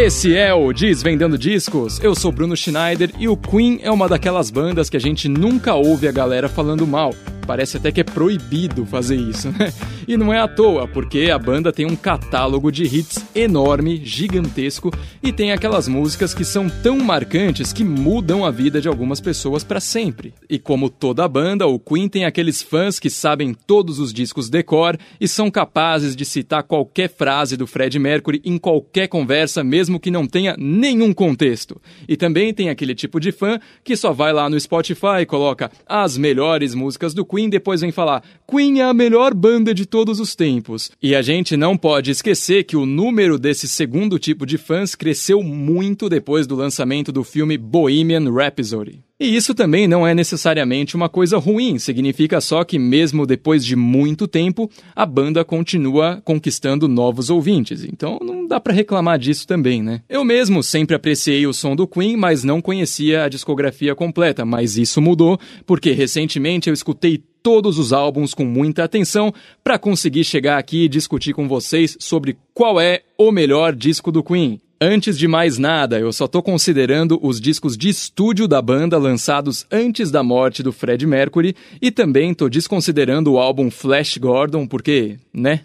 Esse é o Desvendando Discos. Eu sou Bruno Schneider e o Queen é uma daquelas bandas que a gente nunca ouve a galera falando mal. Parece até que é proibido fazer isso, né? E não é à toa, porque a banda tem um catálogo de hits enorme, gigantesco, e tem aquelas músicas que são tão marcantes que mudam a vida de algumas pessoas para sempre. E como toda banda, o Queen tem aqueles fãs que sabem todos os discos decor e são capazes de citar qualquer frase do Fred Mercury em qualquer conversa, mesmo que não tenha nenhum contexto. E também tem aquele tipo de fã que só vai lá no Spotify e coloca as melhores músicas do Queen Queen depois vem falar: Queen é a melhor banda de todos os tempos. E a gente não pode esquecer que o número desse segundo tipo de fãs cresceu muito depois do lançamento do filme Bohemian Rhapsody. E isso também não é necessariamente uma coisa ruim, significa só que, mesmo depois de muito tempo, a banda continua conquistando novos ouvintes. Então não dá para reclamar disso também, né? Eu mesmo sempre apreciei o som do Queen, mas não conhecia a discografia completa, mas isso mudou porque recentemente eu escutei todos os álbuns com muita atenção para conseguir chegar aqui e discutir com vocês sobre qual é o melhor disco do Queen. Antes de mais nada, eu só tô considerando os discos de estúdio da banda lançados antes da morte do Fred Mercury e também tô desconsiderando o álbum Flash Gordon porque, né?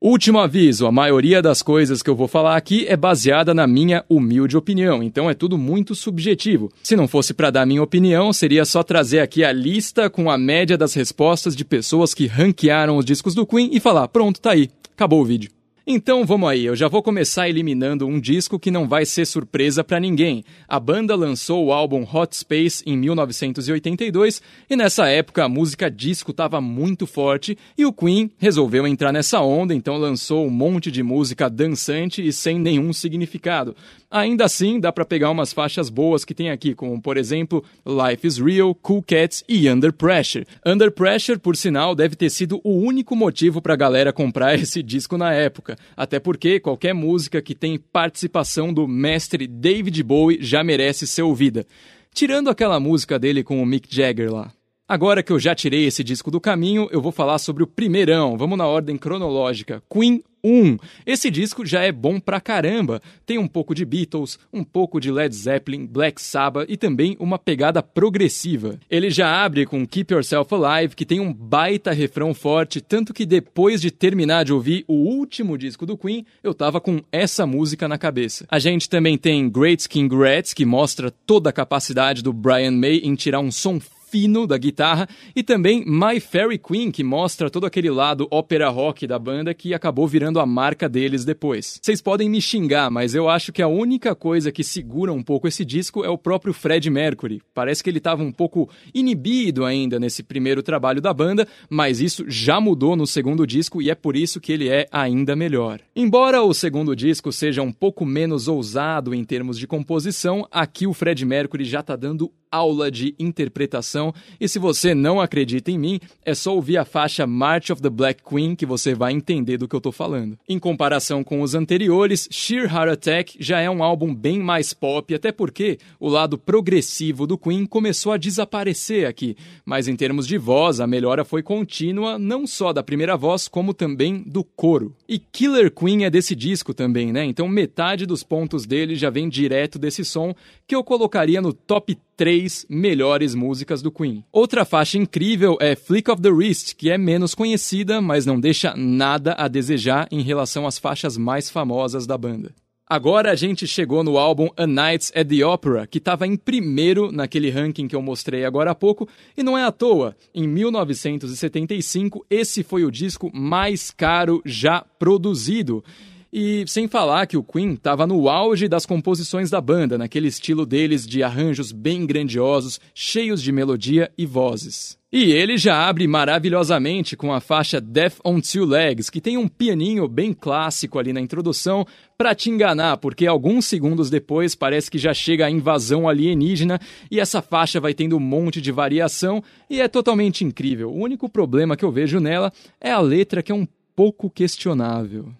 Último aviso: a maioria das coisas que eu vou falar aqui é baseada na minha humilde opinião, então é tudo muito subjetivo. Se não fosse para dar minha opinião, seria só trazer aqui a lista com a média das respostas de pessoas que ranquearam os discos do Queen e falar: pronto, tá aí, acabou o vídeo. Então vamos aí, eu já vou começar eliminando um disco que não vai ser surpresa para ninguém. A banda lançou o álbum Hot Space em 1982 e nessa época a música disco estava muito forte e o Queen resolveu entrar nessa onda, então lançou um monte de música dançante e sem nenhum significado. Ainda assim, dá para pegar umas faixas boas que tem aqui, como por exemplo Life is Real, Cool Cats e Under Pressure. Under Pressure, por sinal, deve ter sido o único motivo para a galera comprar esse disco na época, até porque qualquer música que tem participação do mestre David Bowie já merece ser ouvida. Tirando aquela música dele com o Mick Jagger lá. Agora que eu já tirei esse disco do caminho, eu vou falar sobre o primeirão. Vamos na ordem cronológica. Queen 1. Esse disco já é bom pra caramba. Tem um pouco de Beatles, um pouco de Led Zeppelin, Black Sabbath e também uma pegada progressiva. Ele já abre com Keep Yourself Alive, que tem um baita refrão forte, tanto que depois de terminar de ouvir o último disco do Queen, eu tava com essa música na cabeça. A gente também tem Great King Rats, que mostra toda a capacidade do Brian May em tirar um som fino da guitarra e também My Fairy Queen, que mostra todo aquele lado ópera rock da banda que acabou virando a marca deles depois. Vocês podem me xingar, mas eu acho que a única coisa que segura um pouco esse disco é o próprio Fred Mercury. Parece que ele estava um pouco inibido ainda nesse primeiro trabalho da banda, mas isso já mudou no segundo disco e é por isso que ele é ainda melhor. Embora o segundo disco seja um pouco menos ousado em termos de composição, aqui o Fred Mercury já está dando aula de interpretação. E se você não acredita em mim, é só ouvir a faixa March of the Black Queen que você vai entender do que eu estou falando. Em comparação com os anteriores, Sheer Heart Attack já é um álbum bem mais pop, até porque o lado progressivo do Queen começou a desaparecer aqui. Mas em termos de voz, a melhora foi contínua, não só da primeira voz, como também do coro. E Killer Queen é desse disco também, né? Então metade dos pontos dele já vem direto desse som, que eu colocaria no top três melhores músicas do Queen. Outra faixa incrível é Flick of the Wrist, que é menos conhecida, mas não deixa nada a desejar em relação às faixas mais famosas da banda. Agora a gente chegou no álbum A Night at the Opera, que estava em primeiro naquele ranking que eu mostrei agora há pouco, e não é à toa. Em 1975, esse foi o disco mais caro já produzido. E sem falar que o Queen estava no auge das composições da banda, naquele estilo deles de arranjos bem grandiosos, cheios de melodia e vozes. E ele já abre maravilhosamente com a faixa Death on Two Legs, que tem um pianinho bem clássico ali na introdução, para te enganar, porque alguns segundos depois parece que já chega a invasão alienígena e essa faixa vai tendo um monte de variação e é totalmente incrível. O único problema que eu vejo nela é a letra que é um pouco questionável.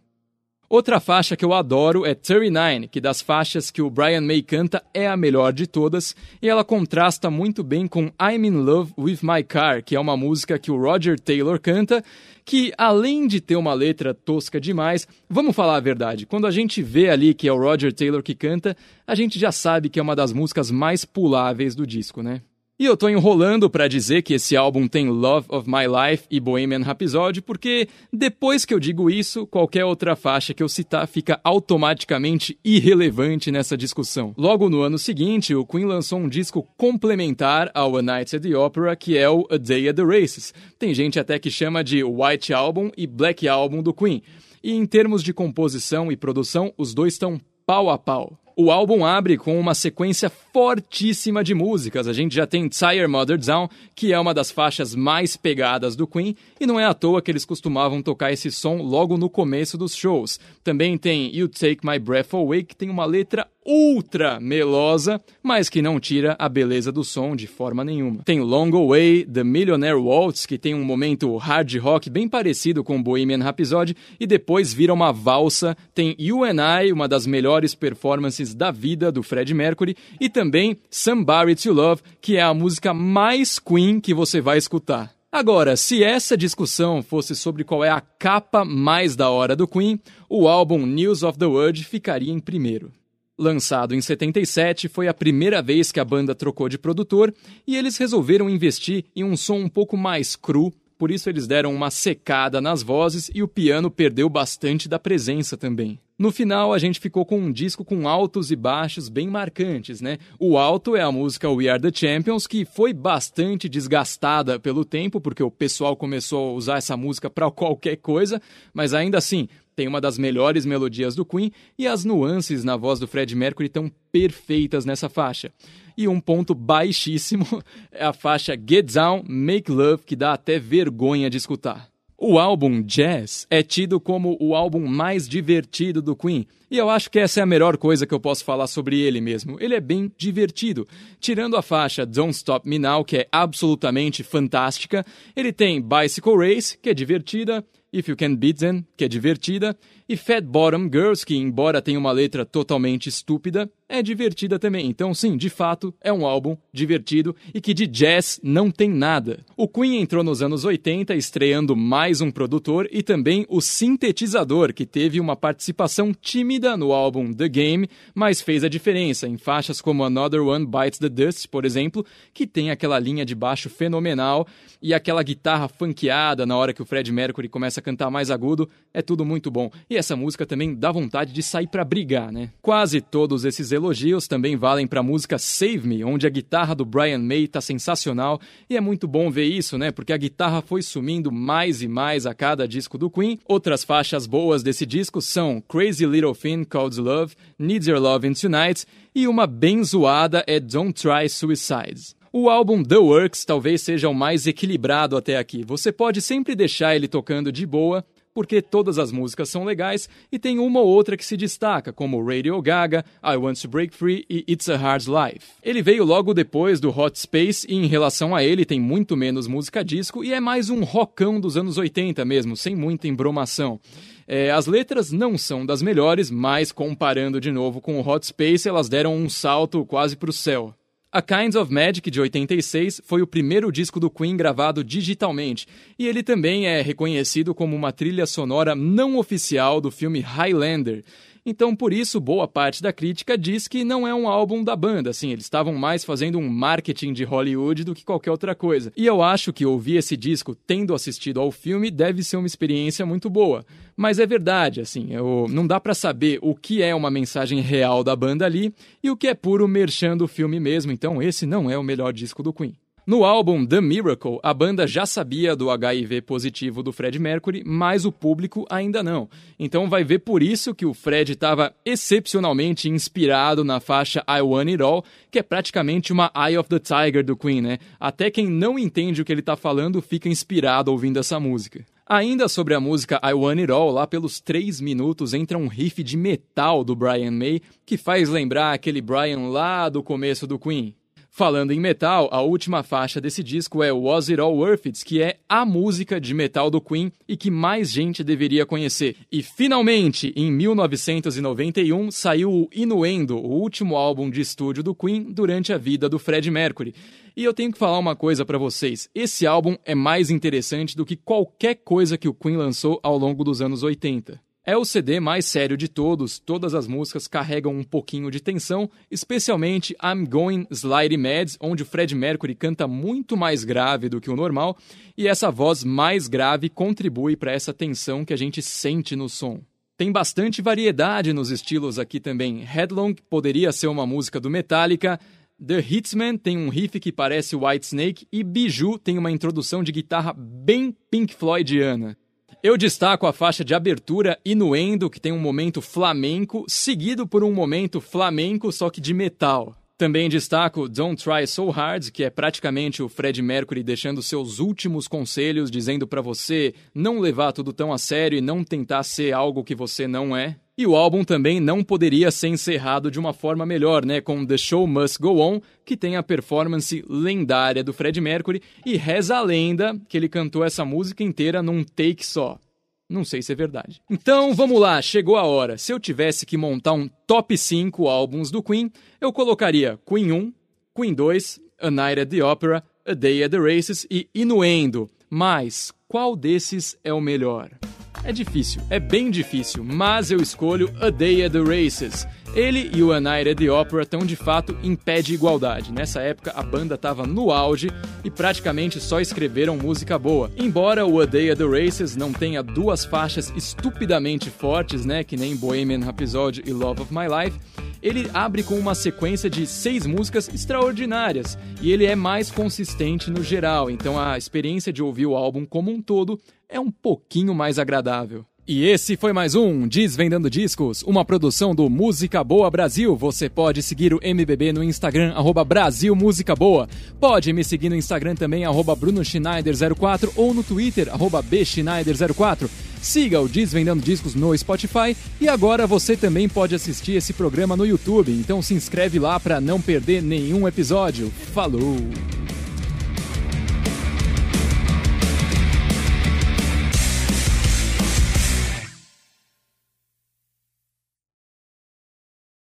Outra faixa que eu adoro é 39, que das faixas que o Brian May canta é a melhor de todas, e ela contrasta muito bem com I'm in Love with My Car, que é uma música que o Roger Taylor canta, que além de ter uma letra tosca demais, vamos falar a verdade, quando a gente vê ali que é o Roger Taylor que canta, a gente já sabe que é uma das músicas mais puláveis do disco, né? E eu tô enrolando para dizer que esse álbum tem Love of My Life e Bohemian Rhapsody, porque depois que eu digo isso, qualquer outra faixa que eu citar fica automaticamente irrelevante nessa discussão. Logo no ano seguinte, o Queen lançou um disco complementar ao A Night at the Opera, que é o A Day at the Races. Tem gente até que chama de White Album e Black Album do Queen. E em termos de composição e produção, os dois estão pau a pau. O álbum abre com uma sequência fortíssima de músicas. A gente já tem Tire Mother Down, que é uma das faixas mais pegadas do Queen, e não é à toa que eles costumavam tocar esse som logo no começo dos shows. Também tem You Take My Breath Away, que tem uma letra ultra melosa, mas que não tira a beleza do som de forma nenhuma. Tem Long Away, The Millionaire Waltz, que tem um momento hard rock bem parecido com Bohemian Rhapsody, e depois vira uma valsa. Tem You and I, uma das melhores performances da vida do Fred Mercury, e também Somebody to Love, que é a música mais Queen que você vai escutar. Agora, se essa discussão fosse sobre qual é a capa mais da hora do Queen, o álbum News of the World ficaria em primeiro. Lançado em 77, foi a primeira vez que a banda trocou de produtor e eles resolveram investir em um som um pouco mais cru, por isso eles deram uma secada nas vozes e o piano perdeu bastante da presença também. No final, a gente ficou com um disco com altos e baixos bem marcantes, né? O alto é a música We Are the Champions, que foi bastante desgastada pelo tempo, porque o pessoal começou a usar essa música para qualquer coisa, mas ainda assim, tem uma das melhores melodias do Queen e as nuances na voz do Fred Mercury estão perfeitas nessa faixa. E um ponto baixíssimo é a faixa Get Down, Make Love, que dá até vergonha de escutar. O álbum Jazz é tido como o álbum mais divertido do Queen, e eu acho que essa é a melhor coisa que eu posso falar sobre ele mesmo. Ele é bem divertido. Tirando a faixa Don't Stop Me Now, que é absolutamente fantástica, ele tem Bicycle Race, que é divertida, If You Can Beat Them, que é divertida, e Fat Bottom Girls, que embora tenha uma letra totalmente estúpida, é divertida também. Então, sim, de fato, é um álbum divertido e que de jazz não tem nada. O Queen entrou nos anos 80 estreando mais um produtor e também o sintetizador, que teve uma participação tímida no álbum The Game, mas fez a diferença em faixas como Another One Bites the Dust, por exemplo, que tem aquela linha de baixo fenomenal e aquela guitarra funkeada na hora que o Fred Mercury começa a cantar mais agudo, é tudo muito bom. E essa música também dá vontade de sair para brigar, né? Quase todos esses elogios também valem para a música Save Me, onde a guitarra do Brian May tá sensacional e é muito bom ver isso, né? Porque a guitarra foi sumindo mais e mais a cada disco do Queen. Outras faixas boas desse disco são Crazy Little Thing Called Love, Needs Your Love Tonight e uma bem zoada é Don't Try Suicides. O álbum The Works talvez seja o mais equilibrado até aqui. Você pode sempre deixar ele tocando de boa, porque todas as músicas são legais e tem uma ou outra que se destaca, como Radio Gaga, I Want to Break Free e It's a Hard Life. Ele veio logo depois do Hot Space e em relação a ele tem muito menos música disco e é mais um rockão dos anos 80 mesmo, sem muita embromação. É, as letras não são das melhores, mas comparando de novo com o Hot Space, elas deram um salto quase para o céu. A Kinds of Magic de 86 foi o primeiro disco do Queen gravado digitalmente, e ele também é reconhecido como uma trilha sonora não oficial do filme Highlander. Então, por isso, boa parte da crítica diz que não é um álbum da banda, assim, eles estavam mais fazendo um marketing de Hollywood do que qualquer outra coisa. E eu acho que ouvir esse disco tendo assistido ao filme deve ser uma experiência muito boa. Mas é verdade, assim, eu, não dá para saber o que é uma mensagem real da banda ali e o que é puro merchan do filme mesmo, então esse não é o melhor disco do Queen. No álbum The Miracle, a banda já sabia do HIV positivo do Fred Mercury, mas o público ainda não. Então vai ver por isso que o Fred estava excepcionalmente inspirado na faixa I Want It All, que é praticamente uma Eye of the Tiger do Queen, né? Até quem não entende o que ele está falando fica inspirado ouvindo essa música. Ainda sobre a música I Want It All, lá pelos 3 minutos entra um riff de metal do Brian May que faz lembrar aquele Brian lá do começo do Queen. Falando em metal, a última faixa desse disco é Was It All Worth It, que é a música de metal do Queen e que mais gente deveria conhecer. E finalmente, em 1991, saiu o Inuendo, o último álbum de estúdio do Queen durante a vida do Fred Mercury. E eu tenho que falar uma coisa para vocês: esse álbum é mais interessante do que qualquer coisa que o Queen lançou ao longo dos anos 80. É o CD mais sério de todos, todas as músicas carregam um pouquinho de tensão, especialmente I'm Going Slidey Mad, onde o Fred Mercury canta muito mais grave do que o normal, e essa voz mais grave contribui para essa tensão que a gente sente no som. Tem bastante variedade nos estilos aqui também. Headlong poderia ser uma música do Metallica, The Hitsman tem um riff que parece White Snake e Biju tem uma introdução de guitarra bem Pink Floydiana. Eu destaco a faixa de abertura Inuendo, que tem um momento flamenco, seguido por um momento flamenco, só que de metal. Também destaco Don't Try So Hard, que é praticamente o Fred Mercury deixando seus últimos conselhos, dizendo para você não levar tudo tão a sério e não tentar ser algo que você não é. E o álbum também não poderia ser encerrado de uma forma melhor, né? Com The Show Must Go On, que tem a performance lendária do Fred Mercury, e reza a lenda que ele cantou essa música inteira num take só. Não sei se é verdade. Então vamos lá, chegou a hora. Se eu tivesse que montar um top 5 álbuns do Queen, eu colocaria Queen 1, Queen 2, A Night at the Opera, A Day at the Races e Inuendo. Mas qual desses é o melhor? É difícil, é bem difícil, mas eu escolho A Day at the Races. Ele e o A Night at the Opera estão de fato em pé de igualdade. Nessa época a banda estava no auge e praticamente só escreveram música boa. Embora o A Day at the Races não tenha duas faixas estupidamente fortes, né, que nem Bohemian Rhapsody e Love of My Life, ele abre com uma sequência de seis músicas extraordinárias e ele é mais consistente no geral, então a experiência de ouvir o álbum como um todo é um pouquinho mais agradável. E esse foi mais um Desvendando Discos, uma produção do Música Boa Brasil. Você pode seguir o MBB no Instagram, arroba Brasil Música Boa. Pode me seguir no Instagram também, arroba Bruno Schneider04 ou no Twitter, arroba Bschneider04. Siga o Desvendando Discos no Spotify e agora você também pode assistir esse programa no YouTube, então se inscreve lá para não perder nenhum episódio. Falou!